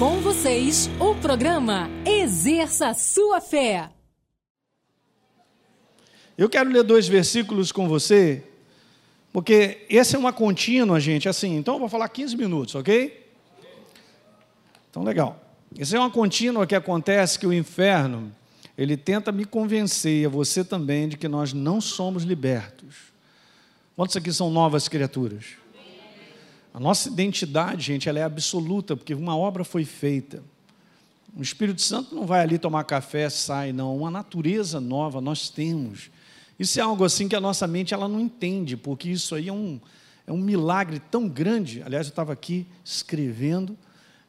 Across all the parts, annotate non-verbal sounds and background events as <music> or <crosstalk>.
Com vocês, o programa Exerça Sua Fé. Eu quero ler dois versículos com você, porque essa é uma contínua, gente, assim. Então eu vou falar 15 minutos, ok? Então, legal. Essa é uma contínua que acontece que o inferno, ele tenta me convencer, a você também, de que nós não somos libertos. Quantos aqui são novas criaturas? A nossa identidade, gente, ela é absoluta, porque uma obra foi feita. O Espírito Santo não vai ali tomar café, sai, não. Uma natureza nova nós temos. Isso é algo assim que a nossa mente ela não entende, porque isso aí é um, é um milagre tão grande. Aliás, eu estava aqui escrevendo,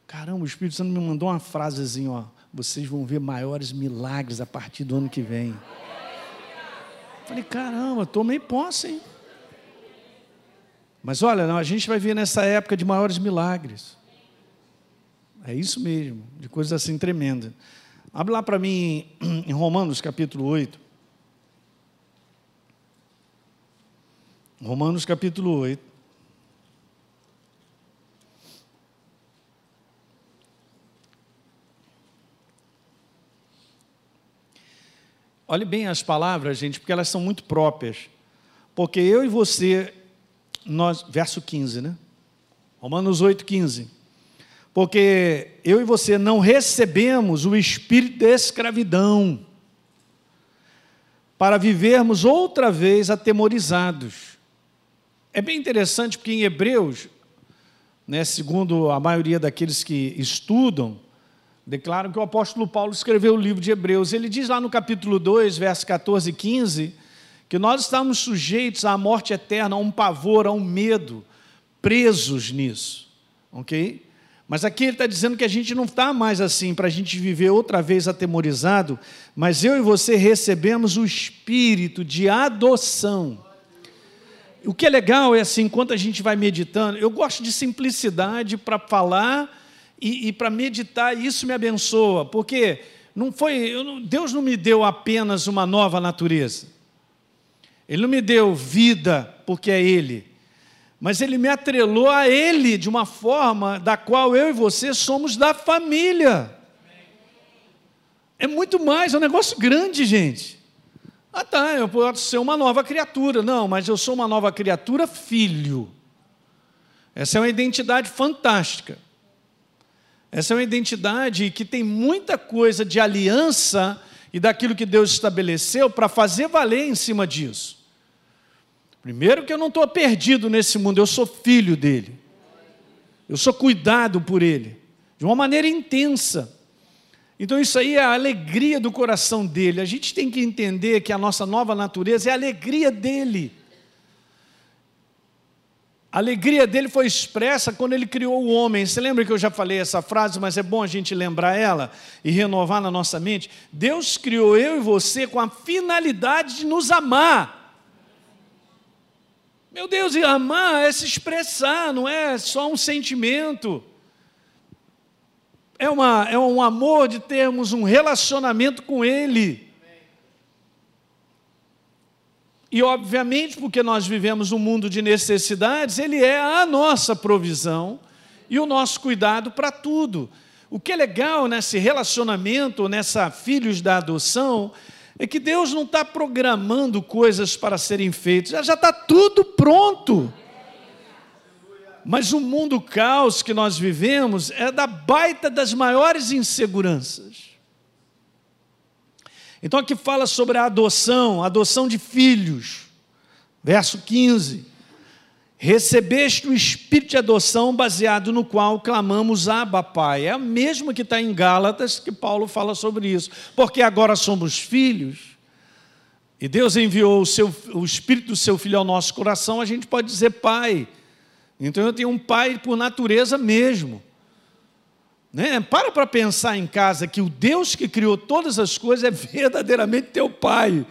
caramba, o Espírito Santo me mandou uma frasezinha, ó, vocês vão ver maiores milagres a partir do ano que vem. Falei, caramba, tomei posse, hein? Mas olha, a gente vai ver nessa época de maiores milagres. É isso mesmo, de coisas assim tremendas. Abre lá para mim em Romanos capítulo 8. Romanos capítulo 8. Olhe bem as palavras, gente, porque elas são muito próprias. Porque eu e você, nós, verso 15, né? Romanos 8, 15. Porque eu e você não recebemos o espírito de escravidão para vivermos outra vez atemorizados é bem interessante porque em Hebreus, né, segundo a maioria daqueles que estudam, declaram que o apóstolo Paulo escreveu o livro de Hebreus. Ele diz lá no capítulo 2, versos 14 e 15, que nós estamos sujeitos à morte eterna, a um pavor, a um medo, presos nisso. Ok? Mas aqui ele está dizendo que a gente não está mais assim, para a gente viver outra vez atemorizado, mas eu e você recebemos o espírito de adoção o que é legal é assim, enquanto a gente vai meditando, eu gosto de simplicidade para falar e, e para meditar, e isso me abençoa, porque não foi, Deus não me deu apenas uma nova natureza. Ele não me deu vida porque é Ele, mas Ele me atrelou a Ele de uma forma da qual eu e você somos da família. É muito mais, é um negócio grande, gente. Ah, tá, eu posso ser uma nova criatura. Não, mas eu sou uma nova criatura, filho. Essa é uma identidade fantástica. Essa é uma identidade que tem muita coisa de aliança e daquilo que Deus estabeleceu para fazer valer em cima disso. Primeiro, que eu não estou perdido nesse mundo, eu sou filho dele. Eu sou cuidado por ele, de uma maneira intensa. Então, isso aí é a alegria do coração dele. A gente tem que entender que a nossa nova natureza é a alegria dele. A alegria dele foi expressa quando ele criou o homem. Você lembra que eu já falei essa frase, mas é bom a gente lembrar ela e renovar na nossa mente? Deus criou eu e você com a finalidade de nos amar. Meu Deus, e amar é se expressar, não é só um sentimento é, uma, é um amor de termos um relacionamento com Ele. E, obviamente, porque nós vivemos um mundo de necessidades, Ele é a nossa provisão e o nosso cuidado para tudo. O que é legal nesse relacionamento, nessa filhos da adoção, é que Deus não está programando coisas para serem feitas, já está tudo pronto. Mas o mundo caos que nós vivemos é da baita das maiores inseguranças. Então aqui fala sobre a adoção, a adoção de filhos. Verso 15. Recebeste o espírito de adoção baseado no qual clamamos Abba Pai. É a mesma que está em Gálatas que Paulo fala sobre isso. Porque agora somos filhos. E Deus enviou o, seu, o espírito do seu filho ao nosso coração, a gente pode dizer Pai. Então eu tenho um pai por natureza mesmo. Né? Para para pensar em casa que o Deus que criou todas as coisas é verdadeiramente teu pai.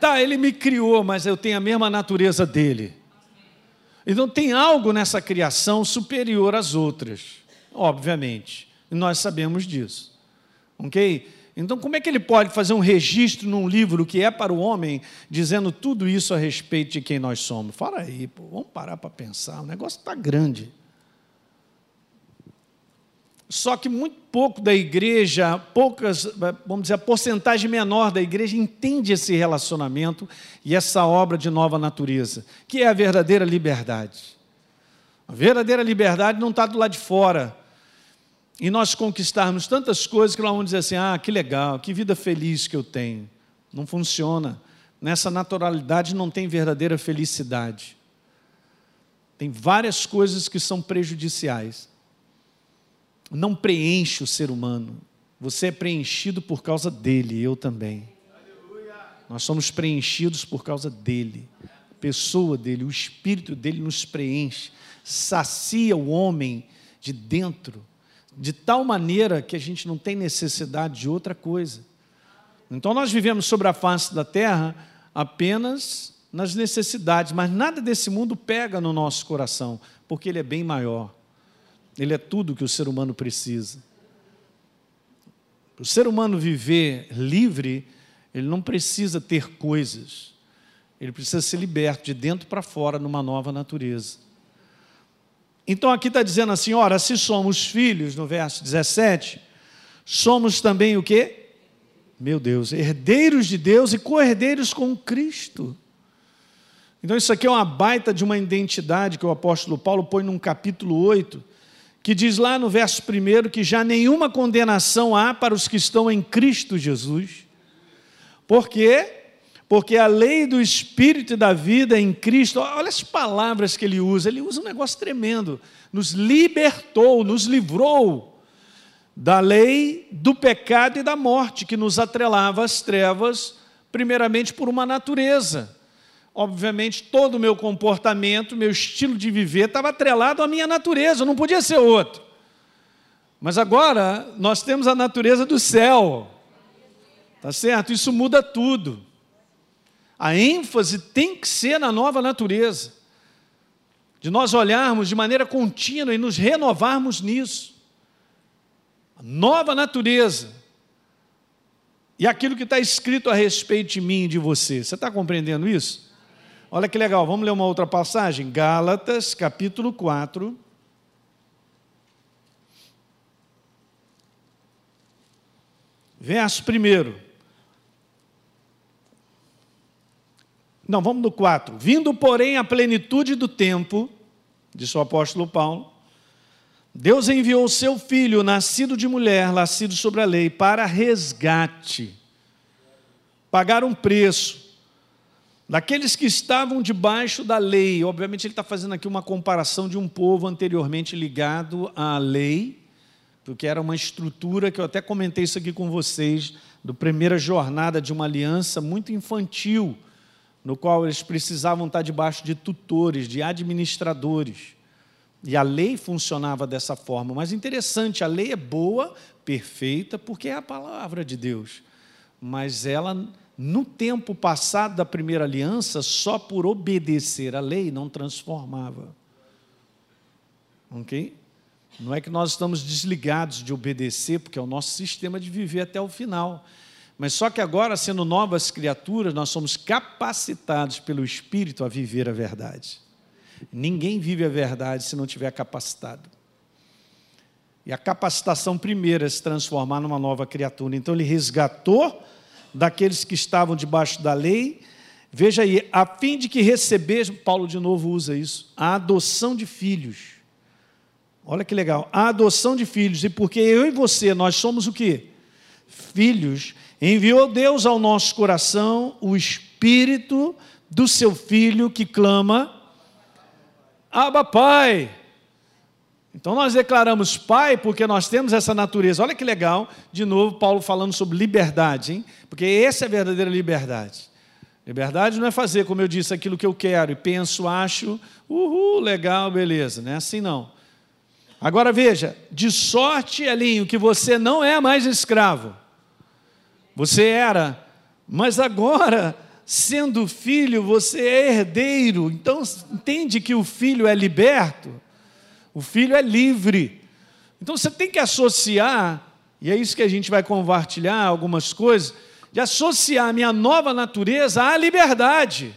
Tá, ele me criou, mas eu tenho a mesma natureza dele. Então tem algo nessa criação superior às outras, obviamente. E nós sabemos disso. Ok? Então, como é que ele pode fazer um registro num livro que é para o homem, dizendo tudo isso a respeito de quem nós somos? Fala aí, pô, vamos parar para pensar, o negócio está grande. Só que muito pouco da igreja, poucas, vamos dizer, a porcentagem menor da igreja entende esse relacionamento e essa obra de nova natureza, que é a verdadeira liberdade. A verdadeira liberdade não está do lado de fora. E nós conquistarmos tantas coisas que nós vamos dizer assim: ah, que legal, que vida feliz que eu tenho. Não funciona. Nessa naturalidade não tem verdadeira felicidade. Tem várias coisas que são prejudiciais. Não preenche o ser humano. Você é preenchido por causa dele, eu também. Nós somos preenchidos por causa dele. A pessoa dele, o espírito dele nos preenche, sacia o homem de dentro, de tal maneira que a gente não tem necessidade de outra coisa. Então nós vivemos sobre a face da terra apenas nas necessidades, mas nada desse mundo pega no nosso coração, porque ele é bem maior. Ele é tudo que o ser humano precisa. O ser humano viver livre, ele não precisa ter coisas. Ele precisa ser liberto de dentro para fora numa nova natureza. Então aqui está dizendo assim: ora, se somos filhos, no verso 17, somos também o quê? Meu Deus, herdeiros de Deus e co-herdeiros com Cristo. Então, isso aqui é uma baita de uma identidade que o apóstolo Paulo põe num capítulo 8, que diz lá no verso 1 que já nenhuma condenação há para os que estão em Cristo Jesus. Por quê? Porque a lei do Espírito e da vida em Cristo, olha as palavras que ele usa, ele usa um negócio tremendo, nos libertou, nos livrou da lei do pecado e da morte, que nos atrelava às trevas, primeiramente por uma natureza. Obviamente, todo o meu comportamento, meu estilo de viver estava atrelado à minha natureza, não podia ser outro. Mas agora nós temos a natureza do céu, tá certo? Isso muda tudo. A ênfase tem que ser na nova natureza, de nós olharmos de maneira contínua e nos renovarmos nisso nova natureza. E aquilo que está escrito a respeito de mim e de você. Você está compreendendo isso? Olha que legal, vamos ler uma outra passagem? Gálatas, capítulo 4. Verso 1. Não, vamos no 4. Vindo, porém, à plenitude do tempo, disse o apóstolo Paulo, Deus enviou o seu filho, nascido de mulher, nascido sobre a lei, para resgate, pagar um preço daqueles que estavam debaixo da lei. Obviamente, ele está fazendo aqui uma comparação de um povo anteriormente ligado à lei, porque era uma estrutura que eu até comentei isso aqui com vocês, do primeira jornada de uma aliança muito infantil, no qual eles precisavam estar debaixo de tutores, de administradores. E a lei funcionava dessa forma. Mas interessante, a lei é boa, perfeita, porque é a palavra de Deus. Mas ela, no tempo passado da primeira aliança, só por obedecer a lei não transformava. Ok? Não é que nós estamos desligados de obedecer, porque é o nosso sistema de viver até o final. Mas só que agora, sendo novas criaturas, nós somos capacitados pelo Espírito a viver a verdade. Ninguém vive a verdade se não tiver capacitado. E a capacitação primeira é se transformar numa nova criatura. Então ele resgatou daqueles que estavam debaixo da lei. Veja aí, a fim de que receber, Paulo de novo usa isso, a adoção de filhos. Olha que legal, a adoção de filhos. E porque eu e você, nós somos o quê? Filhos. Enviou Deus ao nosso coração o espírito do seu filho que clama Abba Pai. Então nós declaramos Pai porque nós temos essa natureza. Olha que legal, de novo, Paulo falando sobre liberdade, hein? porque essa é a verdadeira liberdade. Liberdade não é fazer, como eu disse, aquilo que eu quero e penso, acho, uhul, legal, beleza. Não é assim não. Agora veja, de sorte, Elinho, que você não é mais escravo. Você era, mas agora sendo filho, você é herdeiro. Então, entende que o filho é liberto? O filho é livre. Então, você tem que associar, e é isso que a gente vai compartilhar algumas coisas, de associar a minha nova natureza à liberdade.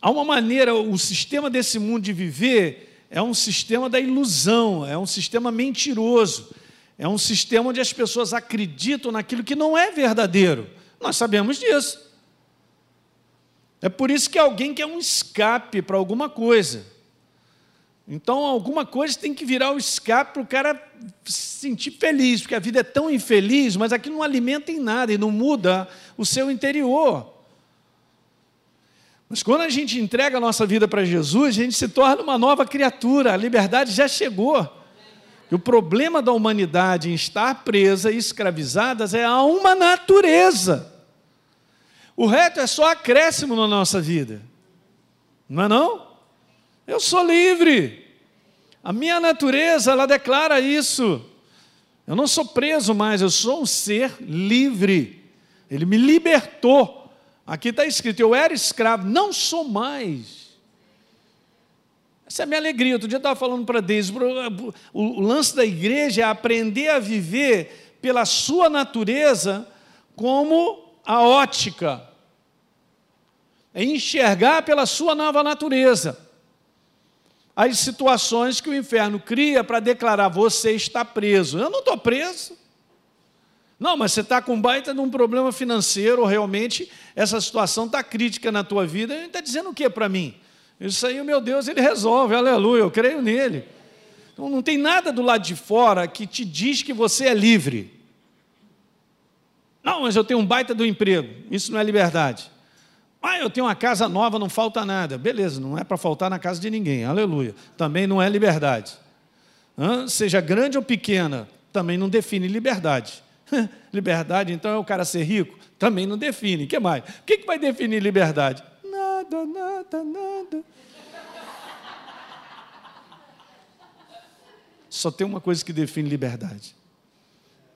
Há uma maneira, o sistema desse mundo de viver é um sistema da ilusão, é um sistema mentiroso, é um sistema onde as pessoas acreditam naquilo que não é verdadeiro. Nós sabemos disso. É por isso que alguém quer um escape para alguma coisa. Então, alguma coisa tem que virar o escape para o cara se sentir feliz, porque a vida é tão infeliz, mas aquilo não alimenta em nada e não muda o seu interior. Mas quando a gente entrega a nossa vida para Jesus, a gente se torna uma nova criatura, a liberdade já chegou. E o problema da humanidade em estar presa e escravizada é a uma natureza. O resto é só acréscimo na nossa vida. Não é não? Eu sou livre. A minha natureza, ela declara isso. Eu não sou preso mais, eu sou um ser livre. Ele me libertou. Aqui está escrito: eu era escravo, não sou mais. Essa é a minha alegria. Outro dia eu estava falando para Deus: o lance da igreja é aprender a viver pela sua natureza como a ótica, é enxergar pela sua nova natureza as situações que o inferno cria para declarar: você está preso. Eu não estou preso. Não, mas você está com baita de um problema financeiro, realmente essa situação está crítica na tua vida. Ele está dizendo o que para mim? Isso aí, meu Deus, ele resolve, aleluia, eu creio nele. Então não tem nada do lado de fora que te diz que você é livre. Não, mas eu tenho um baita do emprego. Isso não é liberdade. Ah, eu tenho uma casa nova, não falta nada. Beleza, não é para faltar na casa de ninguém, aleluia. Também não é liberdade. Hã? Seja grande ou pequena, também não define liberdade. <laughs> liberdade, então, é o cara ser rico? Também não define. O que mais? O que vai definir liberdade? Nada, nada, nada. Só tem uma coisa que define liberdade.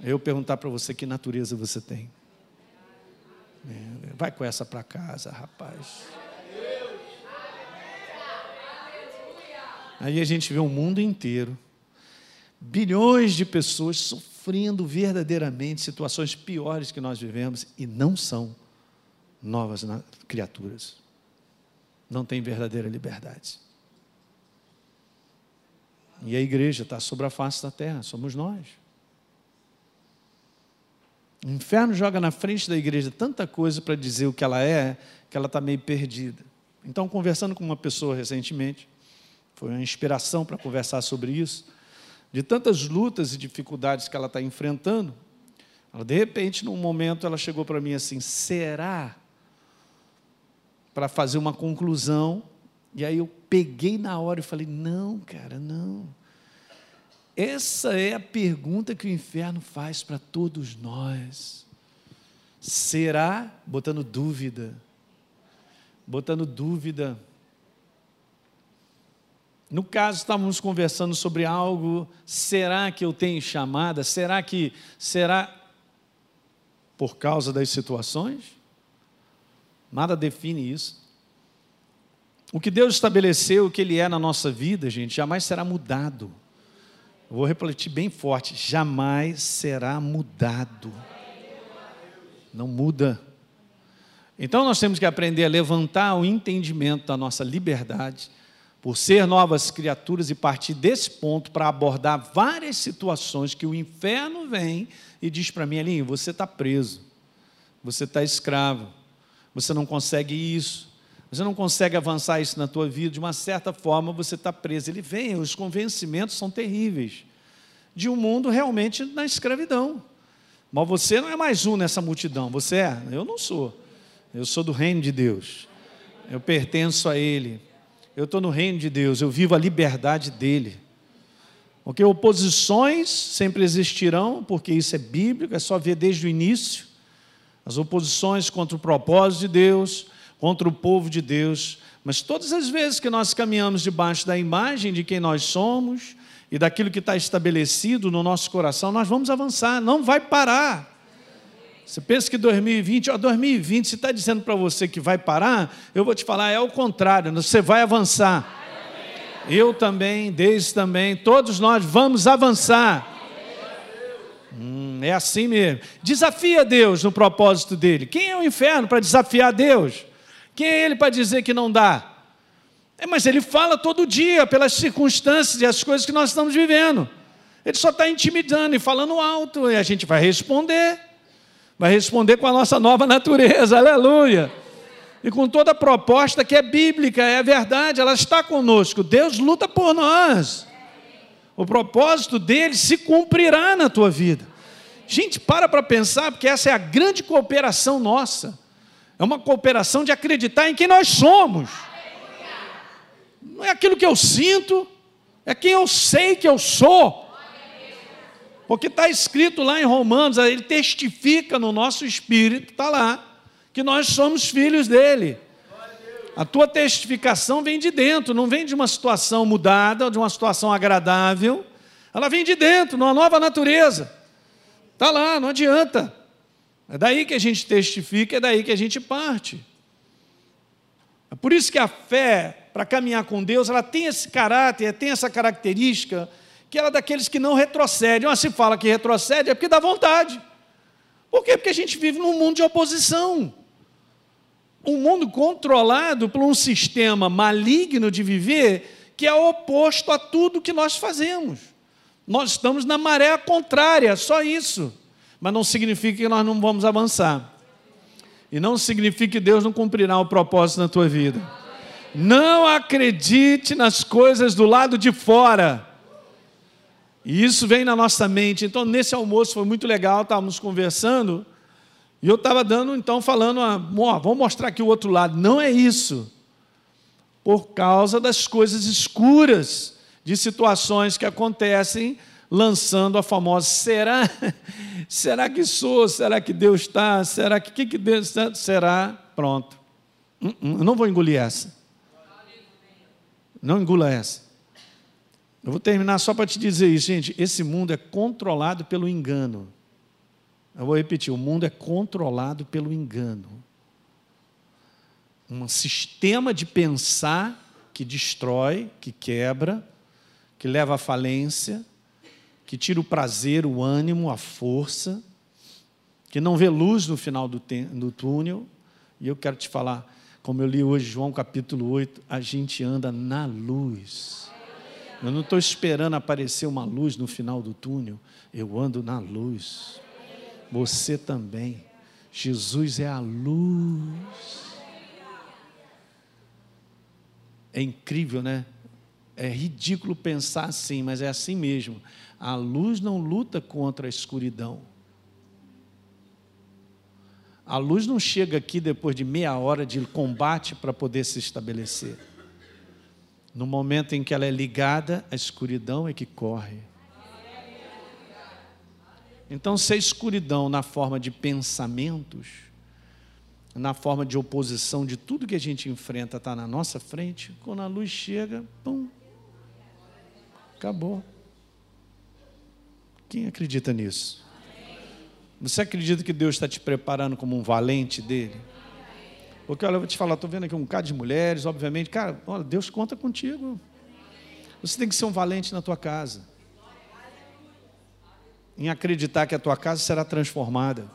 Eu perguntar para você que natureza você tem. É, vai com essa para casa, rapaz. Aí a gente vê o mundo inteiro, bilhões de pessoas sofrendo verdadeiramente situações piores que nós vivemos e não são novas criaturas. Não tem verdadeira liberdade. E a igreja está sobre a face da terra, somos nós. O inferno joga na frente da igreja tanta coisa para dizer o que ela é, que ela está meio perdida. Então, conversando com uma pessoa recentemente, foi uma inspiração para conversar sobre isso, de tantas lutas e dificuldades que ela está enfrentando, ela, de repente, num momento, ela chegou para mim assim: será? Para fazer uma conclusão. E aí eu peguei na hora e falei: não, cara, não. Essa é a pergunta que o inferno faz para todos nós. Será? Botando dúvida. Botando dúvida. No caso, estávamos conversando sobre algo. Será que eu tenho chamada? Será que. Será por causa das situações? Nada define isso. O que Deus estabeleceu, o que Ele é na nossa vida, gente, jamais será mudado vou refletir bem forte: jamais será mudado. Não muda. Então nós temos que aprender a levantar o entendimento da nossa liberdade, por ser novas criaturas e partir desse ponto para abordar várias situações que o inferno vem e diz para mim, Alinho, você está preso, você está escravo, você não consegue isso, você não consegue avançar isso na tua vida, de uma certa forma você está preso. Ele vem, os convencimentos são terríveis de um mundo realmente na escravidão. Mas você não é mais um nessa multidão, você é? Eu não sou. Eu sou do reino de Deus. Eu pertenço a Ele. Eu estou no reino de Deus, eu vivo a liberdade dele. Porque oposições sempre existirão, porque isso é bíblico, é só ver desde o início. As oposições contra o propósito de Deus, contra o povo de Deus. Mas todas as vezes que nós caminhamos debaixo da imagem de quem nós somos e daquilo que está estabelecido no nosso coração, nós vamos avançar, não vai parar. Você pensa que 2020, ó, 2020, se está dizendo para você que vai parar, eu vou te falar, é o contrário, você vai avançar. Eu também, Deise também, todos nós vamos avançar. Hum, é assim mesmo. Desafia Deus no propósito dele. Quem é o inferno para desafiar Deus? Quem é ele para dizer que não dá? É, mas ele fala todo dia, pelas circunstâncias e as coisas que nós estamos vivendo. Ele só está intimidando e falando alto, e a gente vai responder. Vai responder com a nossa nova natureza, <laughs> aleluia. E com toda a proposta que é bíblica, é verdade, ela está conosco. Deus luta por nós. O propósito dele se cumprirá na tua vida. Gente, para para pensar, porque essa é a grande cooperação nossa. É uma cooperação de acreditar em quem nós somos. Não é aquilo que eu sinto, é quem eu sei que eu sou. Porque está escrito lá em Romanos, ele testifica no nosso espírito, está lá, que nós somos filhos dele. A tua testificação vem de dentro, não vem de uma situação mudada, de uma situação agradável. Ela vem de dentro, numa nova natureza. Está lá, não adianta. É daí que a gente testifica, é daí que a gente parte. É por isso que a fé, para caminhar com Deus, ela tem esse caráter, tem essa característica, que ela é daqueles que não retrocedem. Mas se fala que retrocede, é porque dá vontade. Por quê? Porque a gente vive num mundo de oposição um mundo controlado por um sistema maligno de viver que é oposto a tudo que nós fazemos. Nós estamos na maré contrária, só isso. Mas não significa que nós não vamos avançar. E não significa que Deus não cumprirá o propósito na tua vida. Não acredite nas coisas do lado de fora. E isso vem na nossa mente. Então, nesse almoço foi muito legal, estávamos conversando. E eu estava dando, então, falando, ah, vamos mostrar aqui o outro lado. Não é isso. Por causa das coisas escuras, de situações que acontecem, lançando a famosa: será? <laughs> Será que sou? Será que Deus está? Será que que, que Deus? Será? Pronto. Hum, hum, eu não vou engolir essa. Não engula essa. Eu vou terminar só para te dizer isso, gente. Esse mundo é controlado pelo engano. Eu vou repetir: o mundo é controlado pelo engano. Um sistema de pensar que destrói, que quebra, que leva à falência, que tira o prazer, o ânimo, a força, que não vê luz no final do, do túnel. E eu quero te falar, como eu li hoje, João capítulo 8, a gente anda na luz. Eu não estou esperando aparecer uma luz no final do túnel, eu ando na luz. Você também. Jesus é a luz. É incrível, né? É ridículo pensar assim, mas é assim mesmo. A luz não luta contra a escuridão. A luz não chega aqui depois de meia hora de combate para poder se estabelecer. No momento em que ela é ligada, a escuridão é que corre. Então, se a escuridão na forma de pensamentos, na forma de oposição de tudo que a gente enfrenta está na nossa frente, quando a luz chega, pum, acabou. Quem acredita nisso? Você acredita que Deus está te preparando como um valente dele? Porque olha, eu vou te falar, estou vendo aqui um bocado de mulheres, obviamente, cara, olha, Deus conta contigo. Você tem que ser um valente na tua casa em acreditar que a tua casa será transformada,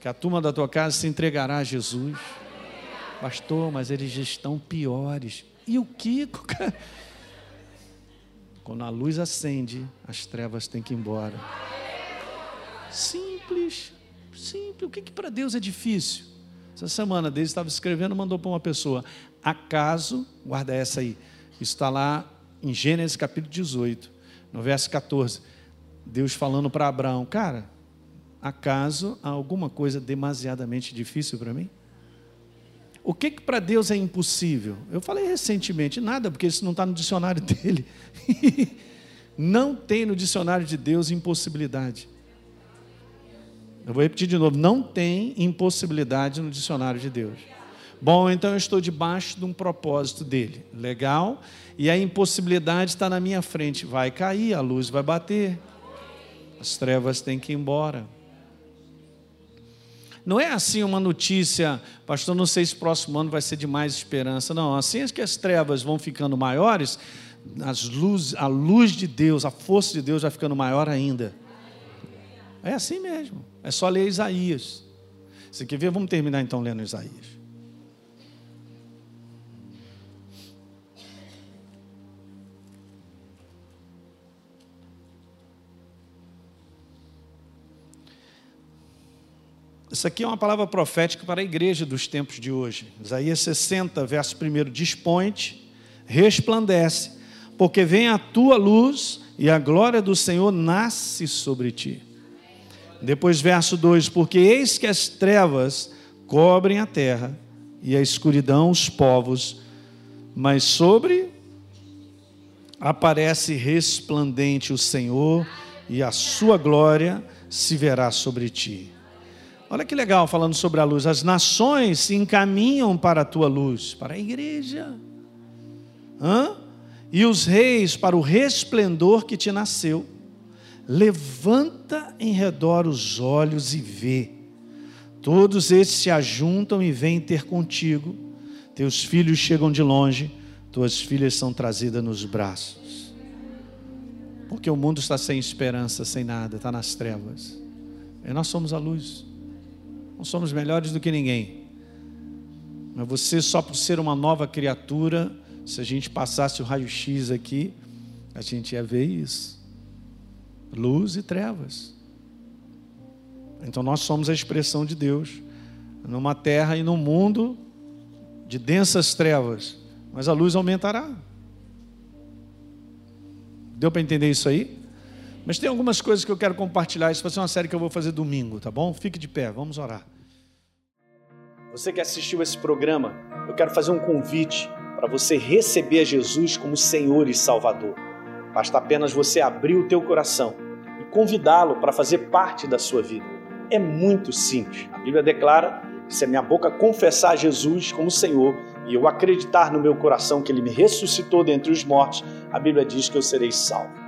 que a turma da tua casa se entregará a Jesus. Pastor, mas eles estão piores. E o Kiko, <laughs> cara? Quando a luz acende, as trevas têm que ir embora. Simples, simples. O que, que para Deus é difícil? Essa semana Deus estava escrevendo, mandou para uma pessoa: Acaso, guarda essa aí, está lá em Gênesis capítulo 18, no verso 14 Deus falando para Abraão: Cara, acaso há alguma coisa demasiadamente difícil para mim? O que, que para Deus é impossível? Eu falei recentemente: nada, porque isso não está no dicionário <laughs> dele. não tem no dicionário de Deus impossibilidade. Eu vou repetir de novo: não tem impossibilidade no dicionário de Deus. Bom, então eu estou debaixo de um propósito dele. Legal? E a impossibilidade está na minha frente. Vai cair, a luz vai bater. As trevas têm que ir embora. Não é assim uma notícia, pastor, não sei se o próximo ano vai ser de mais esperança. Não, assim é que as trevas vão ficando maiores, as luz, a luz de Deus, a força de Deus vai ficando maior ainda. É assim mesmo. É só ler Isaías. Você quer ver? Vamos terminar então lendo Isaías. Isso aqui é uma palavra profética para a igreja dos tempos de hoje. Isaías 60, verso 1: Dispõe-te, resplandece, porque vem a tua luz e a glória do Senhor nasce sobre ti. Depois, verso 2: Porque eis que as trevas cobrem a terra e a escuridão os povos, mas sobre aparece resplandente o Senhor e a sua glória se verá sobre ti. Olha que legal falando sobre a luz. As nações se encaminham para a tua luz, para a igreja. Hã? E os reis para o resplendor que te nasceu. Levanta em redor os olhos e vê. Todos esses se ajuntam e vêm ter contigo. Teus filhos chegam de longe, tuas filhas são trazidas nos braços. Porque o mundo está sem esperança, sem nada, está nas trevas. E nós somos a luz. Não somos melhores do que ninguém. Mas você, só por ser uma nova criatura, se a gente passasse o raio-x aqui, a gente ia ver isso: luz e trevas. Então nós somos a expressão de Deus numa terra e num mundo de densas trevas, mas a luz aumentará. Deu para entender isso aí? Mas tem algumas coisas que eu quero compartilhar. Isso vai ser uma série que eu vou fazer domingo, tá bom? Fique de pé, vamos orar. Você que assistiu esse programa, eu quero fazer um convite para você receber Jesus como Senhor e Salvador. Basta apenas você abrir o teu coração e convidá-lo para fazer parte da sua vida é muito simples. A Bíblia declara que se a minha boca confessar Jesus como Senhor e eu acreditar no meu coração que Ele me ressuscitou dentre os mortos, a Bíblia diz que eu serei salvo.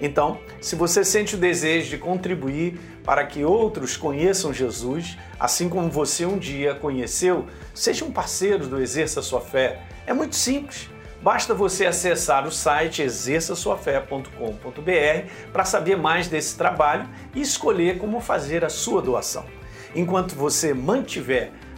Então, se você sente o desejo de contribuir para que outros conheçam Jesus, assim como você um dia conheceu, seja um parceiro do Exerça Sua Fé. É muito simples. Basta você acessar o site exerçaçoafé.com.br para saber mais desse trabalho e escolher como fazer a sua doação. Enquanto você mantiver